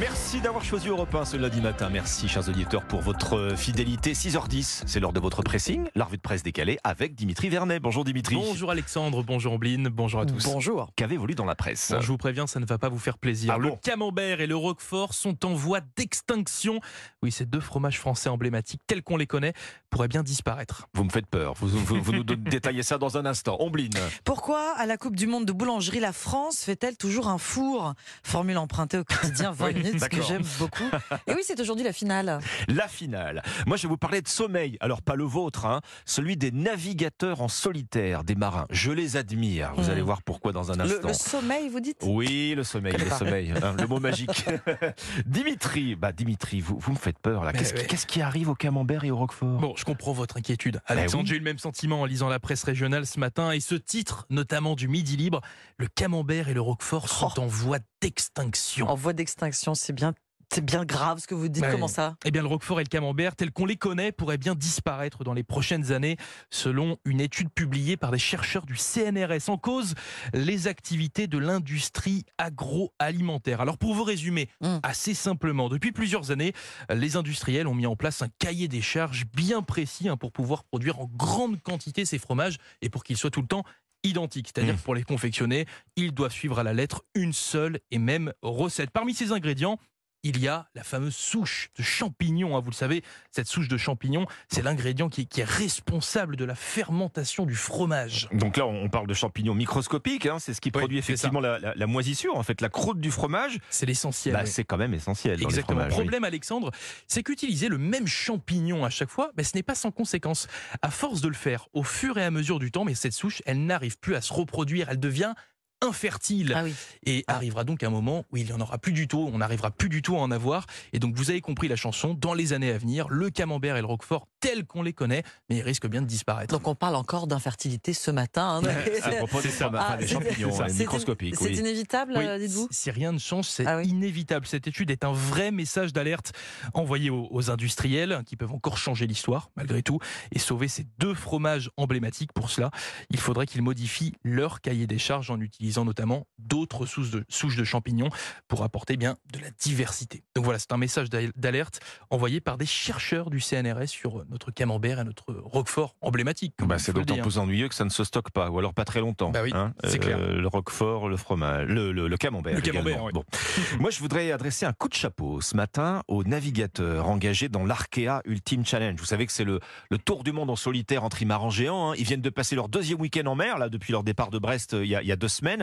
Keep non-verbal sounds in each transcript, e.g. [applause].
Merci d'avoir choisi Europe 1 ce lundi matin. Merci, chers auditeurs, pour votre fidélité. 6h10, c'est l'heure de votre pressing, la revue de presse décalée avec Dimitri Vernet. Bonjour Dimitri. Bonjour Alexandre, bonjour Ombline, bonjour à tous. Bonjour. Qu'avez-vous lu dans la presse? Bon, je vous préviens, ça ne va pas vous faire plaisir. Ah le bon? Camembert et le roquefort sont en voie d'extinction. Oui, ces deux fromages français emblématiques, tels qu'on les connaît, pourraient bien disparaître. Vous me faites peur. Vous, vous- vous nous [laughs] détaillez ça dans un instant. Ombline. Pourquoi, à la Coupe du Monde de boulangerie, la France fait-elle toujours un four? Formule empruntée au quotidien 20 [laughs] Oui, minutes, que j'aime beaucoup. Et oui, c'est aujourd'hui la finale. La finale. Moi, je vais vous parler de sommeil. Alors, pas le vôtre, hein. celui des navigateurs en solitaire, des marins. Je les admire. Vous Hmm. allez voir pourquoi dans un instant. le sommeil, vous dites? Oui, le sommeil, le pas. sommeil, hein, le mot magique. [laughs] Dimitri, bah Dimitri, vous, vous me faites peur là. Qu'est-ce qui- ouais. qu'est-ce qui arrive au camembert et au roquefort? Bon, je comprends votre inquiétude. Alexandre, Eh oui. j'ai eu le même sentiment en lisant la presse régionale ce matin et ce titre, notamment du Midi Libre, le camembert et le roquefort sont Oh. en voie d'extinction. En voie d'extinction, c'est bien, c'est bien grave ce que vous dites. Ouais. Comment ça Eh bien, le roquefort et le camembert, tels qu'on les connaît, pourraient bien disparaître dans les prochaines années, selon une étude publiée par des chercheurs du CNRS. En cause, les activités de l'industrie agroalimentaire. Alors, pour vous résumer Mm. assez simplement, depuis plusieurs années, les industriels ont mis en place un cahier des charges bien précis hein, pour pouvoir produire en grande quantité ces fromages et pour qu'ils soient tout le temps identiques. C'est-à-dire Mm. que pour les confectionner, ils doivent suivre à la lettre une seule et même recette. Parmi ces ingrédients, il y a la fameuse souche de champignons. hein. Vous le savez, cette souche de champignons, c'est l'ingrédient qui, qui est responsable de la fermentation du fromage. Donc là, on parle de champignons microscopiques. hein, c'est ce qui Oui, produit effectivement la, la- la moisissure, en fait, la croûte du fromage. C'est l'essentiel. Bah, oui. c'est quand même essentiel. Dans Exactement. Les fromages, oui. Problème, Alexandre, c'est qu'utiliser le même champignon à chaque fois, ben, ce n'est pas sans conséquence. À force de le faire au fur et à mesure du temps, mais cette souche, elle n'arrive plus à se reproduire, elle devient infertile. Ah oui. Et Ah. arrivera donc un moment où il n'y en aura plus du tout, on n'arrivera plus du tout à en avoir. Et donc vous avez compris la chanson, dans les années à venir, le camembert et le roquefort tels qu'on les connaît, mais ils risquent bien de disparaître. Donc on parle encore d'infertilité ce matin. hein. C'est ça. Ah, des champignons C'est- microscopiques. C'est oui. inévitable, Oui, euh, dites-vous si rien ne change, c'est Ah inévitable. Cette étude est un vrai message d'alerte envoyé aux, aux industriels qui peuvent encore changer l'histoire, malgré tout, et sauver ces deux fromages emblématiques. Pour cela, il faudrait qu'ils modifient leur cahier des charges en utilisant notamment d'autres souches de, souches de champignons pour apporter bien de la diversité. Donc voilà, c'est un message d'al- d'alerte envoyé par des chercheurs du CNRS sur notre camembert et notre roquefort emblématique. Bah, c'est d'autant plus ennuyeux que ça ne se stocke pas, ou alors pas très longtemps. Bah oui, hein. c'est clair. Le roquefort, le fromage, le, le- le camembert. Le camembert, oui. Bon. [laughs] Moi, je voudrais adresser un coup de chapeau ce matin aux navigateurs engagés dans l'Arkea Ultimate Challenge. Vous savez que c'est le, le tour du monde en solitaire en trimaran géant. hein. Ils viennent de passer leur deuxième week-end en mer, là, depuis leur départ de Brest euh, il y a, il y a deux semaines.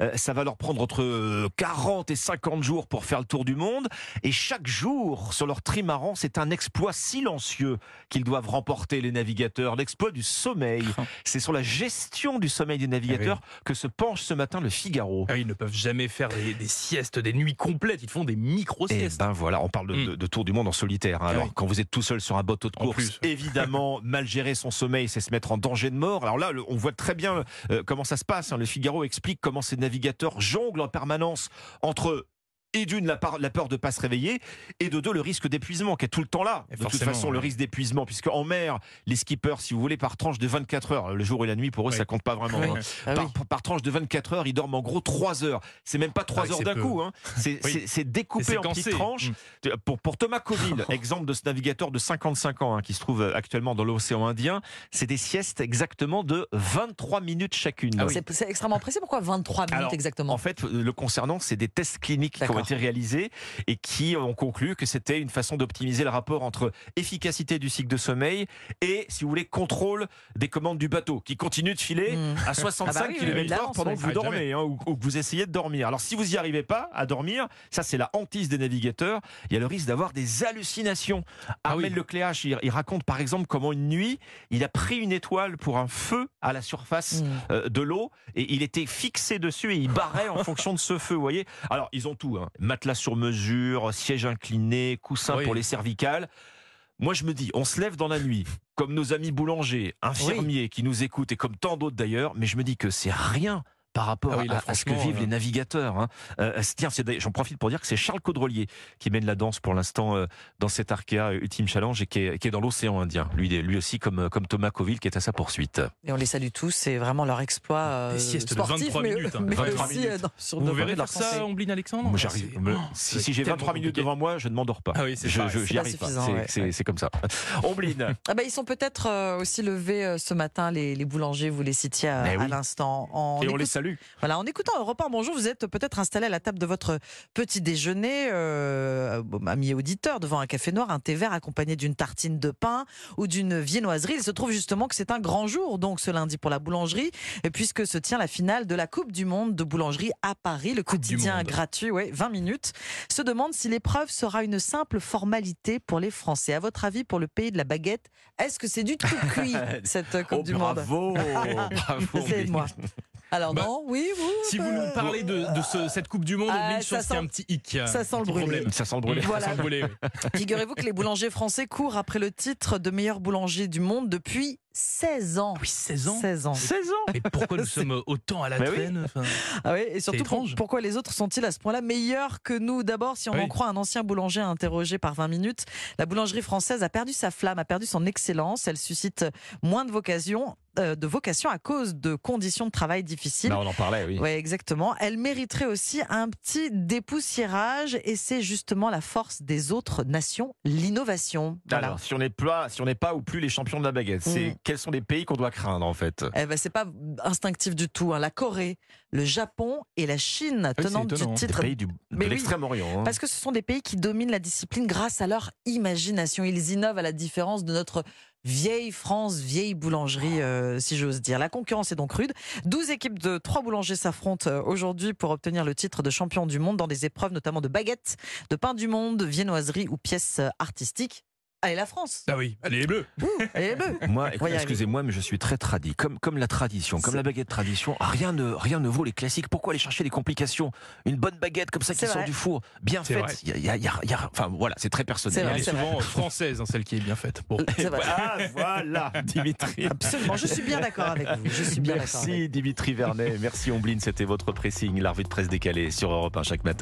Euh, ça va leur prendre entre euh, 40 et 50 jours pour faire le tour du monde. Et chaque jour, sur leur trimaran, c'est un exploit silencieux qu'ils doivent remporter, les navigateurs. L'exploit du sommeil. [laughs] C'est sur la gestion du sommeil des navigateurs que se penche ce matin le Figaro. Ah ils ne peuvent jamais faire des, des siestes, des nuits complètes. Ils font des Et micro-siestes. ben voilà, on parle de, Mm. de- de tour du monde en solitaire. hein. Ah Alors oui. quand vous êtes tout seul sur un bateau de course, [laughs] évidemment, mal gérer son sommeil, c'est se mettre en danger de mort. Alors là, on voit très bien euh, comment ça se passe. hein. Le Figaro explique comment ces navigateurs jonglent en permanence entre et d'une la, peur de pas se réveiller et de deux le risque d'épuisement qui est tout le temps là. Et de toute façon, le risque d'épuisement puisque en mer, les skippers, si vous voulez, par tranche de 24 heures, le jour et la nuit pour eux, Oui. ça compte pas vraiment. Oui. hein. Ah par, oui. par- par tranche de 24 heures, ils dorment en gros 3 heures. C'est même pas 3 Ah heures d'un coup. hein. [laughs] C'est découpé en petites tranches. Mm. Pour, pour Thomas Coville, [laughs] exemple de ce navigateur de 55 ans hein, qui se trouve euh, actuellement dans l'océan Indien, c'est des siestes exactement de 23 minutes chacune. Ah oui. C'est extrêmement précis. Pourquoi 23 minutes Alors, exactement? En fait, le concernant, c'est des tests cliniques qui ont été réalisés et qui ont conclu que c'était une façon d'optimiser le rapport entre efficacité du cycle de sommeil et, si vous voulez, contrôle des commandes du bateau qui continue de filer Hmm. à 65 Ah bah oui, km/h pendant que vous dormez hein, ou, ou que vous essayez de dormir. Alors, si vous n'y arrivez pas à dormir, ça c'est la hantise des navigateurs, il y a le risque d'avoir des hallucinations. Ah Armel oui. Lecléache, il, il raconte par exemple comment une nuit, il a pris une étoile pour un feu à la surface Hmm. euh, de l'eau et il était fixé dessus et il barrait en [laughs] fonction de ce feu, vous voyez. Alors, ils ont tout, hein. Matelas sur mesure, siège incliné, coussin Oui. pour les cervicales. Moi, je me dis, on se lève dans la nuit, comme nos amis boulangers, infirmiers qui nous écoutent et comme tant d'autres d'ailleurs, mais je me dis que c'est rien par rapport Ah oui, là, à, à ce que vivent euh, les navigateurs. hein. Euh, tiens, d'ailleurs- j'en profite pour dire que c'est Charles Caudrelier qui mène la danse pour l'instant euh, dans cet Arkea Ultime Challenge et qui est, qui est dans l'océan Indien. Lui, lui aussi, comme, comme Thomas Coville, qui est à sa poursuite. Et on les salue tous, c'est vraiment leur exploit euh, Des siestes de sportif, 23 mais, minutes, hein. mais 23 aussi minutes. euh, dans- sur Vous verrez faire ça. Ombline Alexandre Moi, j'arrive. oh, si j'ai tellement 23 minutes devant moi, je ne m'endors pas. Ah oui, je, arrive pas. C'est- ouais, comme ça. [laughs] Ombline. Ah bah, ils sont peut-être euh, aussi levés euh, ce matin, les, les boulangers, vous les citiez à l'instant. En, Salue. Voilà, en écoutant Europe 1, bonjour, vous êtes peut-être installé à la table de votre petit déjeuner, euh, bon, ami auditeur, devant un café noir, un thé vert accompagné d'une tartine de pain ou d'une viennoiserie. Il se trouve justement que c'est un grand jour, donc ce lundi pour la boulangerie, puisque se tient la finale de la Coupe du Monde de boulangerie à Paris, le quotidien gratuit, ouais, 20 minutes, se demande si l'épreuve sera une simple formalité pour les Français. À votre avis, pour le pays de la baguette, est-ce que c'est du tout cuit, [laughs] cette Coupe Oh, du Monde? bravo, [laughs] bravo. Alors Bah, non, oui, vous Si vous nous parlez de, de ce- cette Coupe du Monde, Ah, ça sent- un petit hic. ça sent le brûlé. problème. Ça sent le brûlé. Voilà. Ça sent le brûlé, oui. [laughs] Figurez-vous que les boulangers français courent après le titre de meilleur boulanger du monde depuis 16 ans. Oui, 16 ans 16 ans. 16 ans. Mais pourquoi nous [laughs] sommes autant à la oui. traîne enfin, [laughs] Ah oui, et surtout, pour- pourquoi les autres sont-ils à ce point-là meilleurs que nous? D'abord, si on Oui. en croit un ancien boulanger interrogé par 20 minutes, la boulangerie française a perdu sa flamme, a perdu son excellence. Elle suscite moins de vocation, euh, de vocation à cause de conditions de travail difficiles. Bah, on en parlait, oui. Oui, exactement. Elle mériterait aussi un petit dépoussiérage et c'est justement la force des autres nations, l'innovation. Voilà. Alors, si on n'est pas, si on n'est pas ou plus les champions de la baguette, c'est Mm. Quels sont les pays qu'on doit craindre en fait? Eh ben, c'est pas instinctif du tout. hein. La Corée, le Japon et la Chine, Ah c'est tenantes du. Les titre. pays du, de oui. l'extrême-orient. hein. Parce que ce sont des pays qui dominent la discipline grâce à leur imagination. Ils innovent à la différence de notre vieille France, vieille boulangerie, euh, si j'ose dire. La concurrence est donc rude. 12 équipes de trois boulangers s'affrontent euh, aujourd'hui pour obtenir le titre de champion du monde dans des épreuves notamment de baguettes, de pain du monde, viennoiserie ou pièces euh, artistiques. Allez la France Ah oui, allez les bleus Ouh, Allez les Bleus Moi, excusez-moi, mais je suis très tradit. Comme, comme la tradition, comme la baguette tradition, rien ne, rien ne vaut les classiques. Pourquoi aller chercher des complications? Une bonne baguette comme ça qui sort du four, bien faite. Il y a- il y a- il y a- il y a- enfin voilà, c'est très personnel. vrai, Elle est c'est souvent française, hein, celle qui est bien faite. Bon. C'est vrai. Ah voilà, [laughs] Dimitri. Absolument, je suis bien d'accord avec vous. Je suis bien avec. Merci Dimitri Vernet, merci Ombline, c'était votre pressing, la revue de presse décalée sur Europe 1 chaque matin.